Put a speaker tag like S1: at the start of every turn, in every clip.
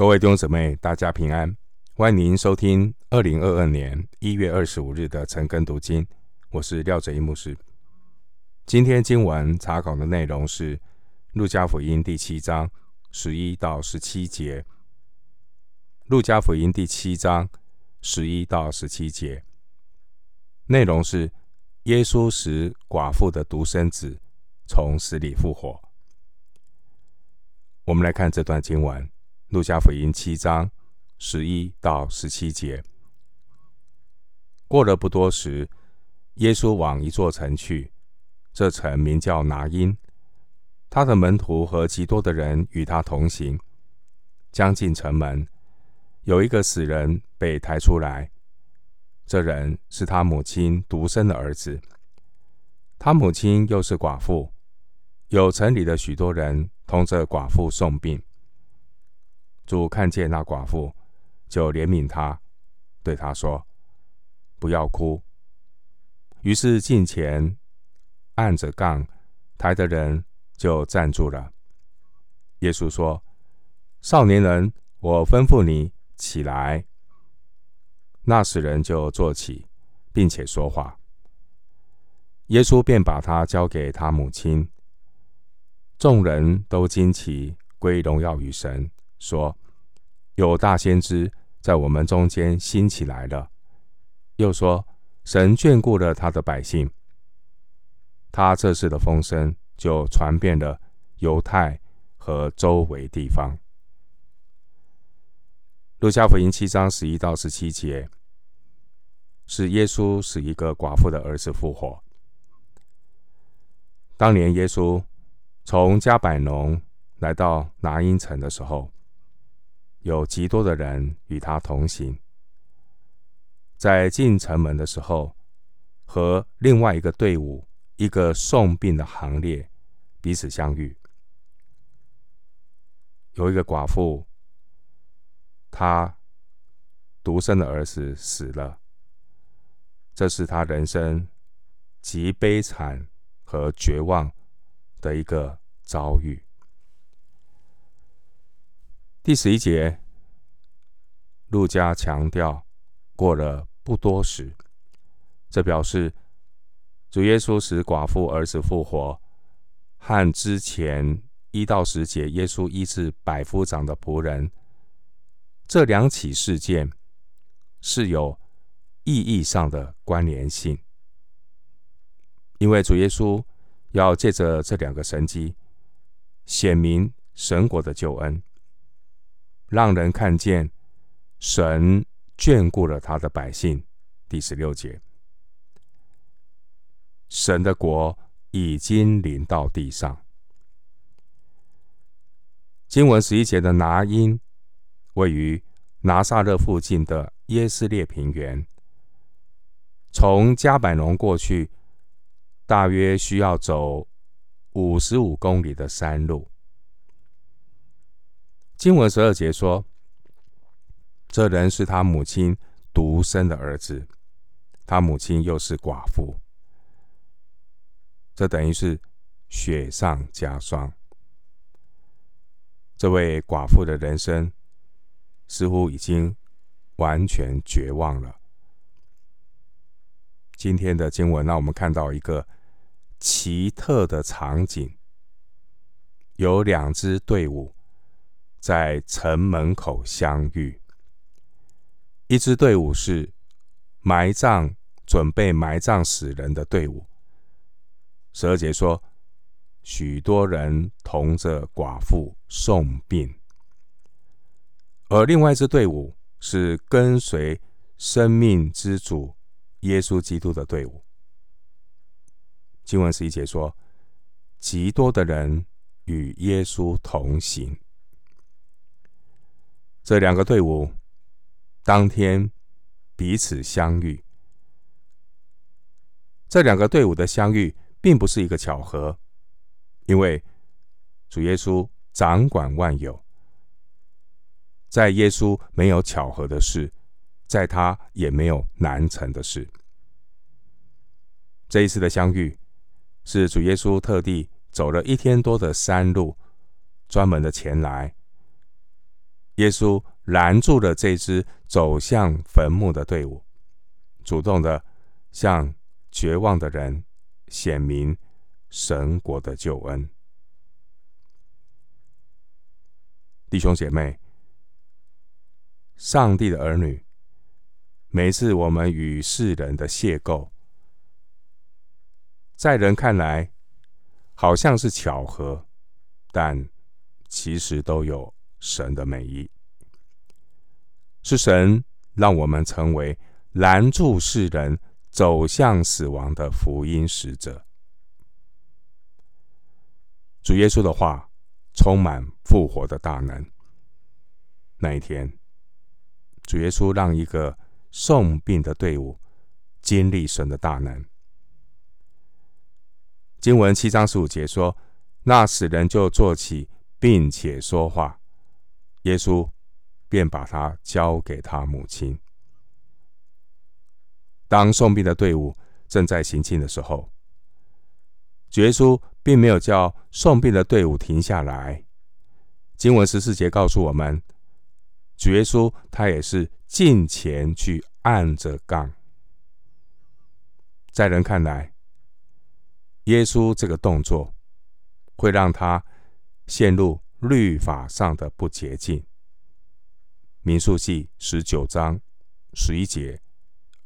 S1: 各位弟兄姊妹，大家平安！欢迎您收听二零二二年一月二十五日的晨更读经，我是廖哲一牧师。今天经文查考的内容是《路加福音》第七章十一到十七节，《路加福音》第七章十一到十七节内容是耶稣使寡妇的独生子从死里复活。我们来看这段经文。路加福音七章十一到十七节。过了不多时，耶稣往一座城去，这城名叫拿因。他的门徒和极多的人与他同行。将近城门，有一个死人被抬出来。这人是他母亲独生的儿子，他母亲又是寡妇。有城里的许多人同着寡妇送殡。主看见那寡妇，就怜悯她，对她说：“不要哭。”于是近前按着杠抬的人就站住了。耶稣说：“少年人，我吩咐你起来。”那死人就坐起，并且说话。耶稣便把他交给他母亲。众人都惊奇，归荣耀与神。说：“有大先知在我们中间兴起来了。”又说：“神眷顾了他的百姓。”他这次的风声就传遍了犹太和周围地方。路加福音七章十一到十七节，是耶稣使一个寡妇的儿子复活。当年耶稣从加百农来到拿因城的时候。有极多的人与他同行，在进城门的时候，和另外一个队伍、一个送殡的行列彼此相遇。有一个寡妇，她独生的儿子死了，这是她人生极悲惨和绝望的一个遭遇。第十一节，路加强调过了不多时，这表示主耶稣使寡妇儿子复活，和之前一到十节耶稣医治百夫长的仆人，这两起事件是有意义上的关联性，因为主耶稣要借着这两个神迹显明神国的救恩。让人看见神眷顾了他的百姓。第十六节，神的国已经临到地上。经文十一节的拿因位于拿撒勒附近的耶斯列平原，从加百农过去，大约需要走五十五公里的山路。经文十二节说：“这人是他母亲独生的儿子，他母亲又是寡妇。这等于是雪上加霜。这位寡妇的人生似乎已经完全绝望了。今天的经文让我们看到一个奇特的场景：有两支队伍。”在城门口相遇，一支队伍是埋葬、准备埋葬死人的队伍。十二节说，许多人同着寡妇送殡，而另外一支队伍是跟随生命之主耶稣基督的队伍。经文十一节说，极多的人与耶稣同行。这两个队伍当天彼此相遇。这两个队伍的相遇并不是一个巧合，因为主耶稣掌管万有，在耶稣没有巧合的事，在他也没有难成的事。这一次的相遇是主耶稣特地走了一天多的山路，专门的前来。耶稣拦住了这支走向坟墓的队伍，主动的向绝望的人显明神国的救恩。弟兄姐妹，上帝的儿女，每次我们与世人的邂逅，在人看来好像是巧合，但其实都有神的美意。是神让我们成为拦住世人走向死亡的福音使者。主耶稣的话充满复活的大能。那一天，主耶稣让一个送殡的队伍经历神的大能。经文七章十五节说：“那死人就坐起，并且说话。”耶稣便把他交给他母亲。当送殡的队伍正在行进的时候，主耶稣并没有叫送殡的队伍停下来。经文十四节告诉我们，主耶稣他也是进前去按着杠。在人看来，耶稣这个动作会让他陷入律法上的不洁净。民数记十九章十一节、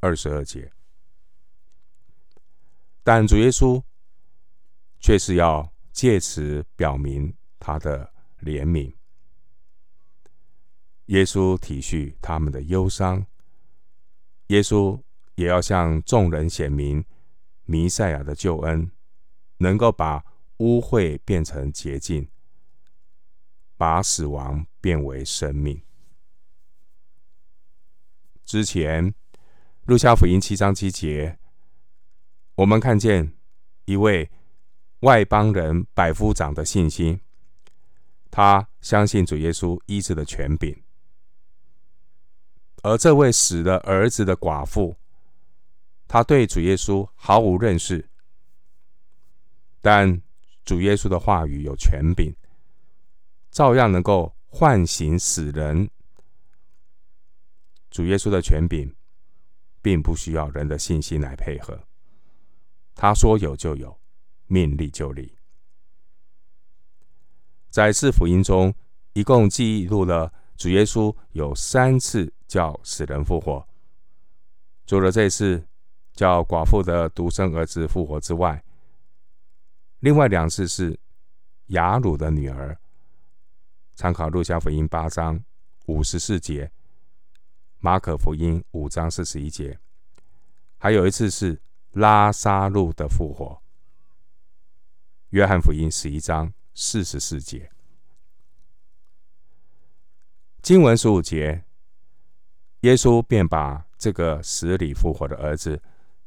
S1: 二十二节，但主耶稣却是要借此表明他的怜悯。耶稣体恤他们的忧伤，耶稣也要向众人显明弥赛亚的救恩，能够把污秽变成洁净，把死亡变为生命。之前，路加福音七章七节，我们看见一位外邦人百夫长的信心，他相信主耶稣医治的权柄；而这位死了儿子的寡妇，他对主耶稣毫无认识，但主耶稣的话语有权柄，照样能够唤醒死人。主耶稣的权柄，并不需要人的信心来配合。他说有就有，命立就立。在四福音中，一共记录了主耶稣有三次叫死人复活。除了这次叫寡妇的独生儿子复活之外，另外两次是雅鲁的女儿。参考路加福音八章五十四节。马可福音五章四十一节，还有一次是拉撒路的复活。约翰福音十一章四十四节，经文十五节，耶稣便把这个死里复活的儿子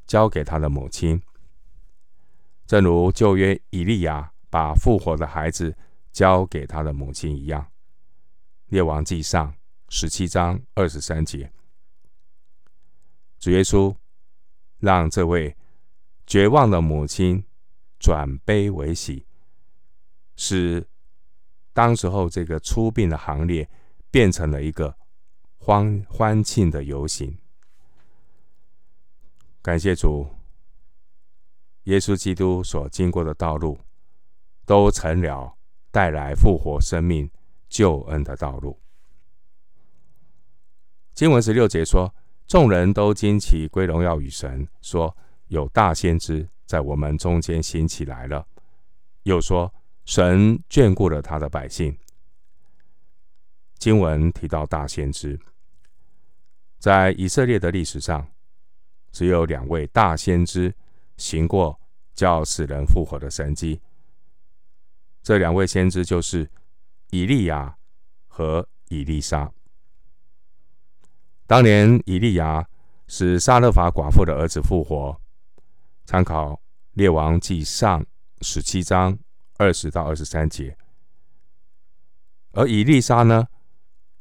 S1: 交给他的母亲，正如旧约以利亚把复活的孩子交给他的母亲一样。列王记上。十七章二十三节，主耶稣让这位绝望的母亲转悲为喜，使当时候这个出殡的行列变成了一个欢欢庆的游行。感谢主，耶稣基督所经过的道路，都成了带来复活生命救恩的道路。经文十六节说：“众人都惊奇归荣耀与神，说有大先知在我们中间兴起来了。”又说：“神眷顾了他的百姓。”经文提到大先知，在以色列的历史上，只有两位大先知行过叫死人复活的神迹。这两位先知就是以利亚和以利沙。当年以利亚使撒勒法寡妇的儿子复活，参考《列王记上》十七章二十到二十三节。而以利沙呢？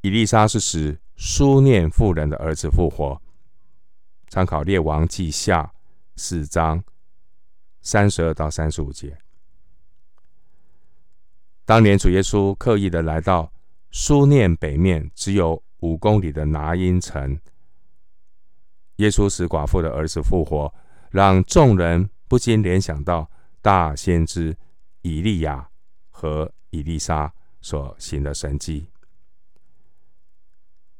S1: 以利沙是使苏念妇人的儿子复活，参考《列王记下》四章三十二到三十五节。当年主耶稣刻意的来到苏念北面只有五公里的拿因城。耶稣使寡妇的儿子复活，让众人不禁联想到大先知以利亚和以利沙所行的神迹，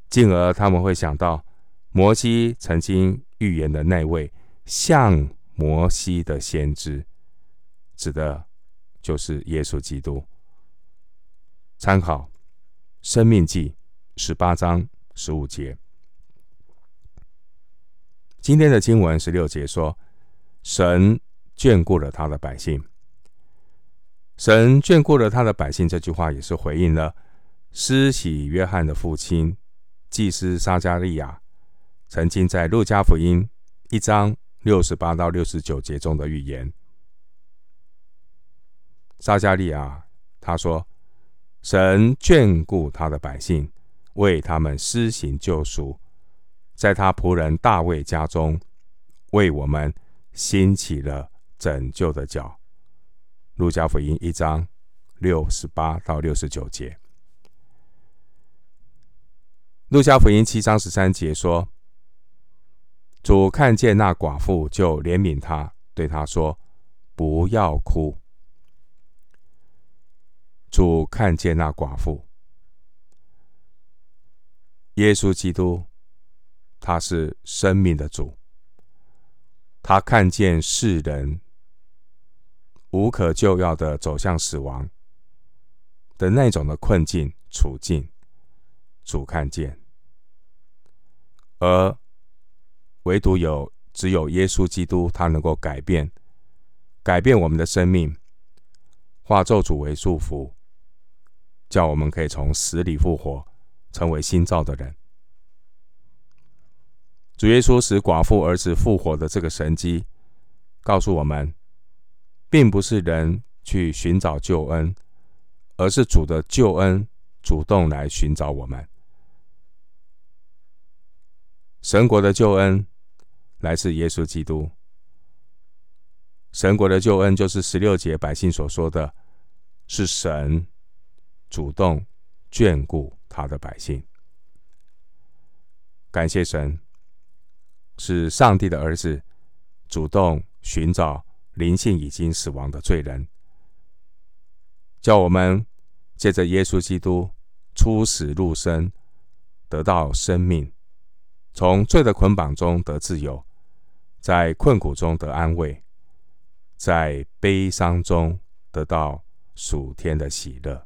S1: 进而他们会想到摩西曾经预言的那位像摩西的先知，指的就是耶稣基督。参考《生命记》十八章十五节。今天的经文十六节说：“神眷顾了他的百姓。”神眷顾了他的百姓这句话，也是回应了施洗约翰的父亲祭司撒迦利亚曾经在路加福音一章六十八到六十九节中的预言。撒迦利亚他说：“神眷顾他的百姓，为他们施行救赎。”在他仆人大卫家中，为我们兴起了拯救的脚。路加福音一章六十八到六十九节。路加福音七章十三节说：“主看见那寡妇，就怜悯她，对她说：‘不要哭。’主看见那寡妇，耶稣基督。”他是生命的主，他看见世人无可救药的走向死亡的那种的困境处境，主看见，而唯独有只有耶稣基督，他能够改变改变我们的生命，化咒诅为祝福，叫我们可以从死里复活，成为新造的人。主耶稣使寡妇儿子复活的这个神迹，告诉我们，并不是人去寻找救恩，而是主的救恩主动来寻找我们。神国的救恩来自耶稣基督。神国的救恩就是十六节百姓所说的，是神主动眷顾他的百姓。感谢神。是上帝的儿子主动寻找灵性已经死亡的罪人，叫我们借着耶稣基督出死入生，得到生命，从罪的捆绑中得自由，在困苦中得安慰，在悲伤中得到属天的喜乐。